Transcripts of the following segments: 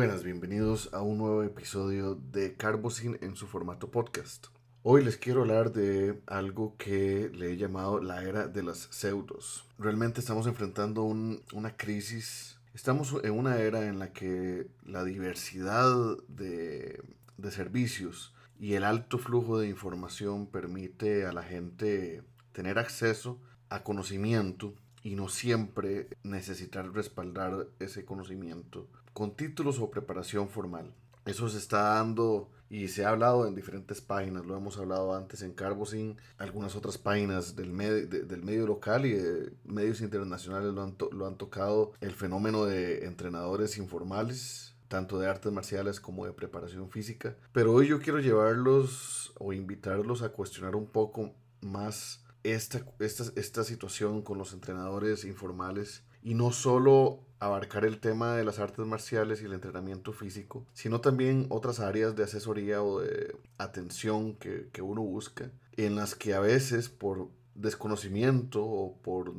buenas, bienvenidos a un nuevo episodio de Carbosin en su formato podcast. Hoy les quiero hablar de algo que le he llamado la era de las pseudos. Realmente estamos enfrentando una crisis, estamos en una era en la que la diversidad de servicios y el alto flujo de información permite a la gente tener acceso a conocimiento y no siempre necesitar respaldar ese conocimiento con títulos o preparación formal. Eso se está dando y se ha hablado en diferentes páginas, lo hemos hablado antes en Carbosin, algunas otras páginas del, del medio local y de medios internacionales lo han, lo han tocado el fenómeno de entrenadores informales, tanto de artes marciales como de preparación física. Pero hoy yo quiero llevarlos o invitarlos a cuestionar un poco más esta, esta, esta situación con los entrenadores informales y no solo abarcar el tema de las artes marciales y el entrenamiento físico, sino también otras áreas de asesoría o de atención que, que uno busca, en las que a veces por desconocimiento o por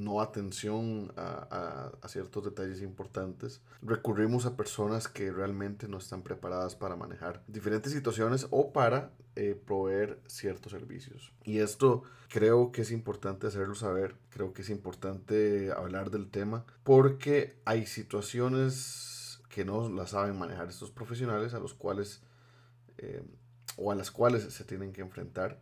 no atención a, ciertos detalles importantes, recurrimos a personas que realmente no están preparadas para manejar diferentes situaciones o para eh, proveer ciertos servicios. Y esto creo que es importante hacerlo saber, creo que es importante hablar del tema porque hay situaciones que no las saben manejar estos profesionales a los cuales eh, o a las cuales se tienen que enfrentar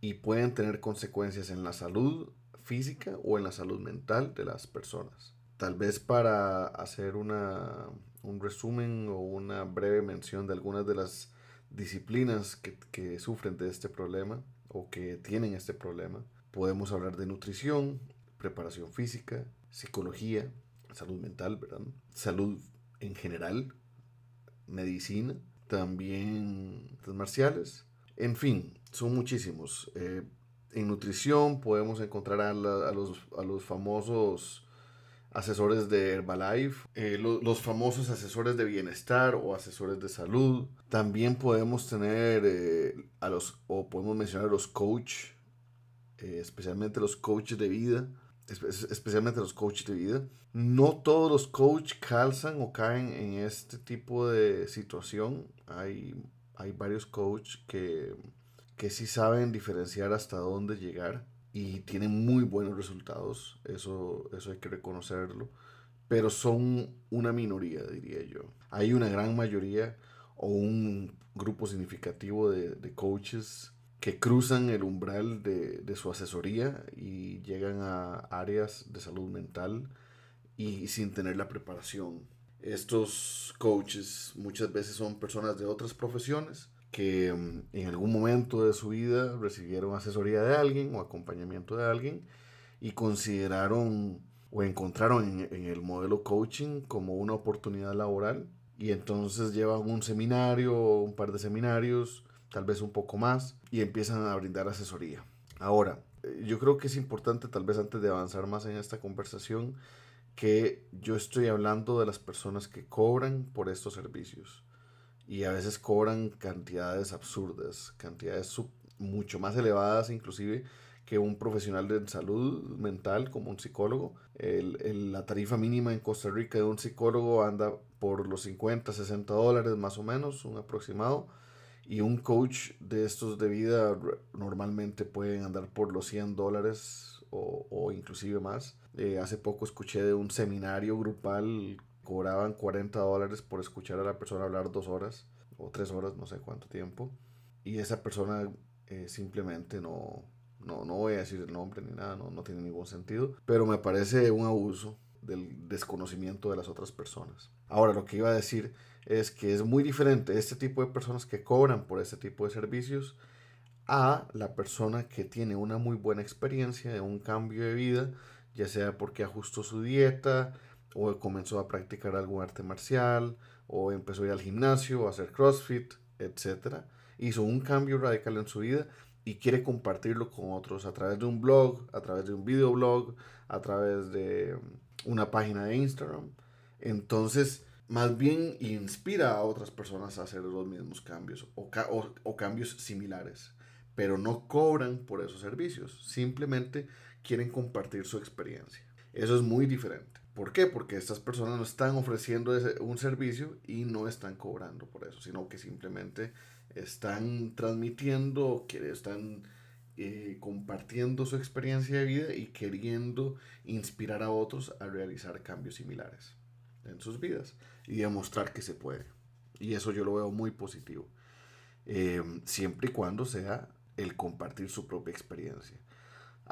y pueden tener consecuencias en la salud física o en la salud mental de las personas. Tal vez para hacer una, un resumen o una breve mención de algunas de las disciplinas que, sufren de este problema o que tienen este problema, podemos hablar de nutrición, preparación física, psicología, salud mental, ¿verdad? salud en general, medicina, también artes marciales, en fin, son muchísimos. Eh, en nutrición podemos encontrar a, los, a los, famosos asesores de Herbalife, eh, los famosos asesores de bienestar o asesores de salud. También podemos tener eh, a los, o podemos mencionar a los coach, eh, especialmente los coaches de vida, especialmente los coaches de vida. No todos los coaches calzan o caen en este tipo de situación. Hay, hay varios coaches que que sí saben diferenciar hasta dónde llegar y tienen muy buenos resultados, eso, eso hay que reconocerlo, pero son una minoría, diría yo. Hay una gran mayoría o un grupo significativo de, de coaches que cruzan el umbral de, de, su asesoría y llegan a áreas de salud mental y sin tener la preparación. Estos coaches muchas veces son personas de otras profesiones que mm, en algún momento de su vida recibieron asesoría de alguien o acompañamiento de alguien y consideraron o encontraron en, el modelo coaching como una oportunidad laboral y entonces llevan un seminario un par de seminarios, tal vez un poco más, y empiezan a brindar asesoría. Ahora, eh, yo creo que es importante, tal vez antes de avanzar más en esta conversación, que yo estoy hablando de las personas que cobran por estos servicios y a veces cobran cantidades absurdas, cantidades mucho más elevadas inclusive que un profesional de salud mental como un psicólogo. El, la tarifa mínima en Costa Rica de un psicólogo anda por los 50, 60 dólares más o menos, un aproximado. Y un coach de estos de vida normalmente pueden andar por los 100 dólares o, o inclusive más. Eh, hace poco escuché de un seminario grupal cobraban 40 dólares por escuchar a la persona hablar dos horas o tres horas, no sé cuánto tiempo. Y esa persona eh, simplemente no, no, no voy a decir el nombre ni nada, no, no tiene ningún sentido. Pero me parece un abuso del desconocimiento de las otras personas. Ahora, lo que iba a decir es que es muy diferente este tipo de personas que cobran por este tipo de servicios a la persona que tiene una muy buena experiencia de un cambio de vida, ya sea porque ajustó su dieta, o comenzó a practicar algún arte marcial, o empezó a ir al gimnasio, a hacer CrossFit, etc. Hizo un cambio radical en su vida y quiere compartirlo con otros a través de un blog, a través de un videoblog, a través de una página de Instagram. Entonces, más bien inspira a otras personas a hacer los mismos cambios o cambios similares, pero no cobran por esos servicios, simplemente quieren compartir su experiencia. Eso es muy diferente. ¿Por qué? Porque estas personas no están ofreciendo un servicio y no están cobrando por eso, sino que simplemente están transmitiendo, están eh, compartiendo su experiencia de vida y queriendo inspirar a otros a realizar cambios similares en sus vidas y demostrar que se puede. Y eso yo lo veo muy positivo. Eh, siempre y cuando sea el compartir su propia experiencia.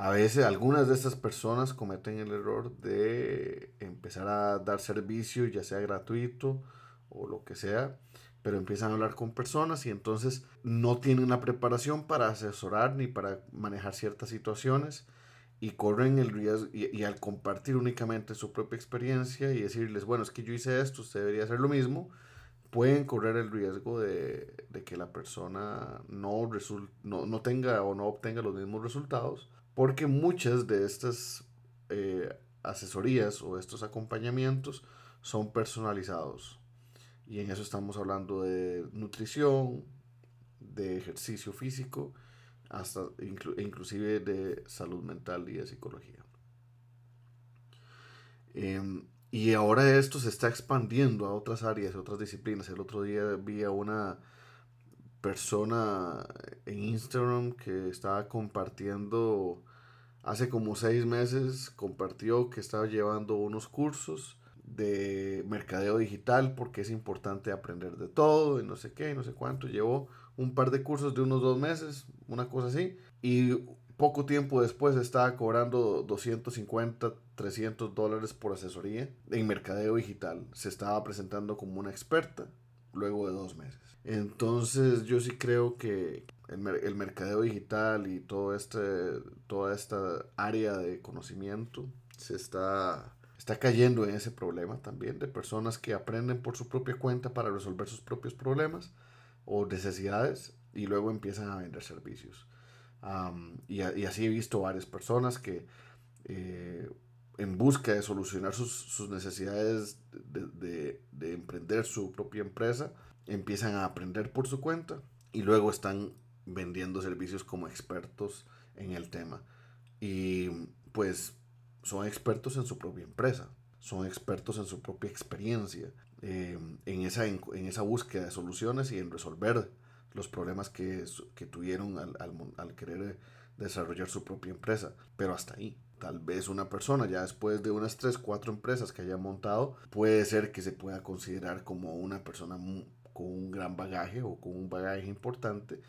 A veces algunas de estas personas cometen el error de empezar a dar servicio, ya sea gratuito o lo que sea, pero empiezan a hablar con personas y entonces no tienen la preparación para asesorar ni para manejar ciertas situaciones y corren el riesgo y, al compartir únicamente su propia experiencia y decirles, bueno, es que yo hice esto, usted debería hacer lo mismo, pueden correr el riesgo de, que la persona no, no, no, tenga o no obtenga los mismos resultados, porque muchas de estas eh, asesorías o estos acompañamientos son personalizados. Y en eso estamos hablando de nutrición, de ejercicio físico, hasta inclusive de salud mental y de psicología. Em, y ahora esto se está expandiendo a otras áreas, a otras disciplinas. El otro día vi a una persona en Instagram que estaba compartiendo, hace como seis meses, compartió que estaba llevando unos cursos de mercadeo digital porque es importante aprender de todo y no sé qué, no sé cuánto. Llevó un par de cursos de unos dos meses, una cosa así, y poco tiempo después estaba cobrando 250, 300 dólares por asesoría en mercadeo digital. Se estaba presentando como una experta luego de dos meses. Entonces yo sí creo que el, el mercadeo digital y todo este, toda esta área de conocimiento se está está cayendo en ese problema también de personas que aprenden por su propia cuenta para resolver sus propios problemas o necesidades y luego empiezan a vender servicios. y, así he visto varias personas que eh, en busca de solucionar sus, necesidades de, de, emprender su propia empresa, empiezan a aprender por su cuenta y luego están vendiendo servicios como expertos en el tema. Y pues son expertos en su propia empresa, son expertos en su propia experiencia, eh, en, esa, en, esa búsqueda de soluciones y en resolver los problemas que, que tuvieron al, al, al, querer desarrollar su propia empresa. Pero hasta ahí. Tal vez una persona ya después de unas 3, 4 empresas que haya montado, puede ser que se pueda considerar como una persona con un gran bagaje o con un bagaje importante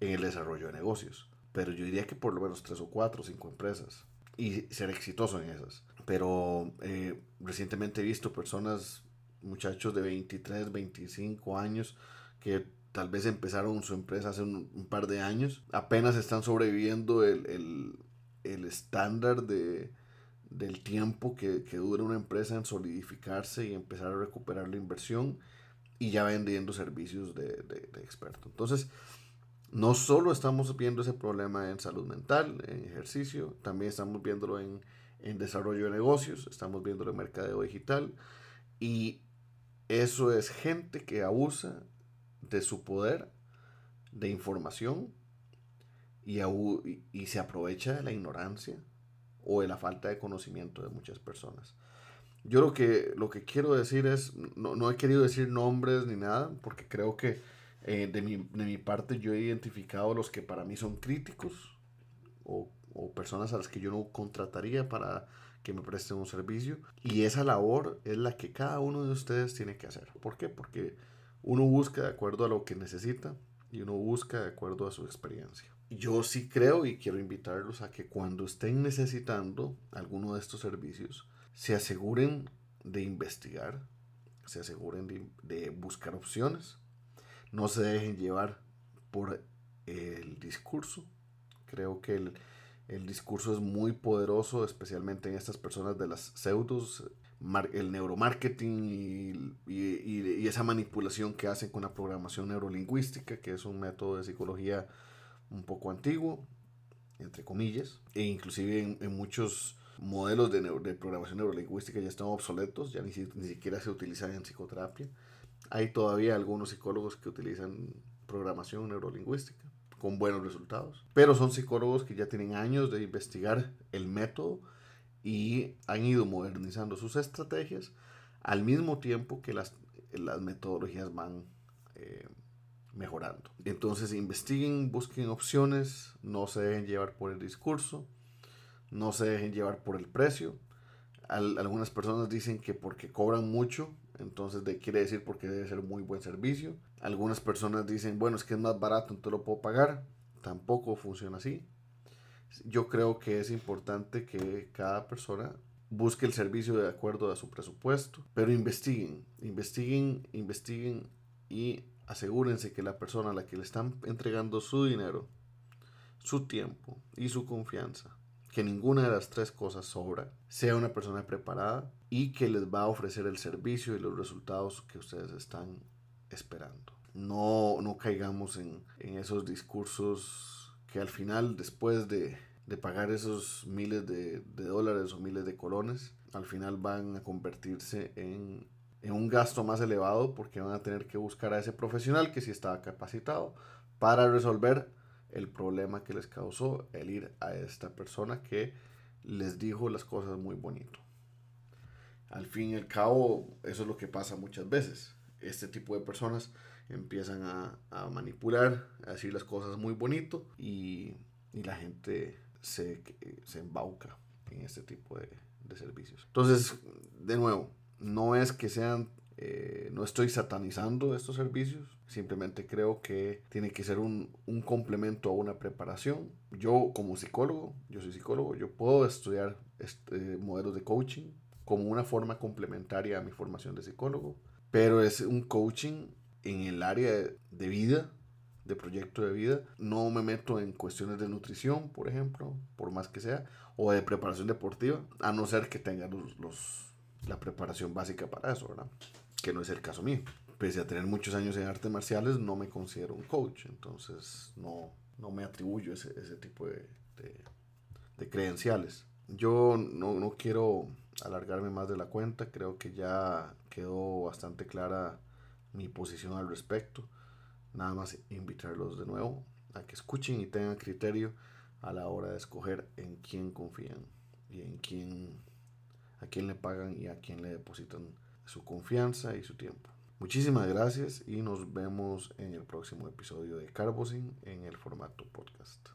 en el desarrollo de negocios. Pero yo diría que por lo menos 3 o 4 o 5 empresas y ser exitoso en esas. Pero eh, recientemente he visto personas, muchachos de 23, 25 años, que tal vez empezaron su empresa hace un, par de años, apenas están sobreviviendo el, el, el estándar de, del tiempo que, que, dura una empresa en solidificarse y empezar a recuperar la inversión y ya vendiendo servicios de, de, de experto. Entonces, no solo estamos viendo ese problema en salud mental, en ejercicio, también estamos viéndolo en, desarrollo de negocios, estamos viéndolo en mercadeo digital y eso es gente que abusa de su poder de información y, y, se aprovecha de la ignorancia o de la falta de conocimiento de muchas personas. Yo lo que, lo que quiero decir es, no, no he querido decir nombres ni nada, porque creo que eh, de, mi, de, mi, parte yo he identificado los que para mí son críticos o, personas a las que yo no contrataría para que me presten un servicio. Y esa labor es la que cada uno de ustedes tiene que hacer. ¿Por qué? Porque uno busca de acuerdo a lo que necesita y uno busca de acuerdo a su experiencia. Yo sí creo y quiero invitarlos a que cuando estén necesitando alguno de estos servicios, se aseguren de investigar, se aseguren de buscar opciones no se dejen llevar por el discurso. Creo que el, discurso es muy poderoso, especialmente en estas personas de las pseudos, el neuromarketing y, y, esa manipulación que hacen con la programación neurolingüística, que es un método de psicología un poco antiguo, entre comillas, e inclusive en, muchos modelos de, de, programación neurolingüística ya están obsoletos, ya ni, ni siquiera se utilizan en psicoterapia. Hay todavía algunos psicólogos que utilizan programación neurolingüística con buenos resultados, pero son psicólogos que ya tienen años de investigar el método y han ido modernizando sus estrategias al mismo tiempo que las, las metodologías van eh, mejorando. Entonces investiguen, busquen opciones, no se dejen llevar por el discurso, no se dejen llevar por el precio. algunas personas dicen que porque cobran mucho, entonces de, quiere decir porque debe ser muy buen servicio. Algunas personas dicen, bueno, es que es más barato, entonces lo puedo pagar. Tampoco funciona así. Yo creo que es importante que cada persona busque el servicio de acuerdo a su presupuesto, pero investiguen, investiguen, investiguen y asegúrense que la persona a la que le están entregando su dinero, su tiempo y su confianza, que ninguna de las tres cosas sobra, sea una persona preparada y que les va a ofrecer el servicio y los resultados que ustedes están esperando. No, no caigamos en, en esos discursos que al final, después de, de pagar esos miles de, dólares o miles de colones, al final van a convertirse en en un gasto más elevado porque van a tener que buscar a ese profesional que sí estaba capacitado para resolver el problema que les causó el ir a esta persona que les dijo las cosas muy bonito. Al fin y al cabo, eso es lo que pasa muchas veces. Este tipo de personas empiezan a, manipular, a decir las cosas muy bonito y, y la gente se, se, embauca en este tipo de, de servicios. Entonces, de nuevo, no es que sean, eh, no estoy satanizando estos servicios, simplemente creo que tiene que ser un, complemento a una preparación. Yo como psicólogo, yo soy psicólogo, yo puedo estudiar este, modelos de coaching como una forma complementaria a mi formación de psicólogo, pero es un coaching en el área de vida, de proyecto de vida. No me meto en cuestiones de nutrición, por ejemplo, por más que sea, o de preparación deportiva, a no ser que tenga los la preparación básica para eso, ¿verdad? Que no es el caso mío. Pese a tener muchos años en artes marciales, no me considero un coach, entonces no, no me atribuyo ese, ese tipo de, de, de, credenciales. Yo no, no quiero alargarme más de la cuenta, creo que ya quedó bastante clara mi posición al respecto. Nada más invitarlos de nuevo a que escuchen y tengan criterio a la hora de escoger en quién confían y en quién a quién le pagan y a quién le depositan su confianza y su tiempo. Muchísimas gracias y nos vemos en el próximo episodio de Carbosin en el formato podcast.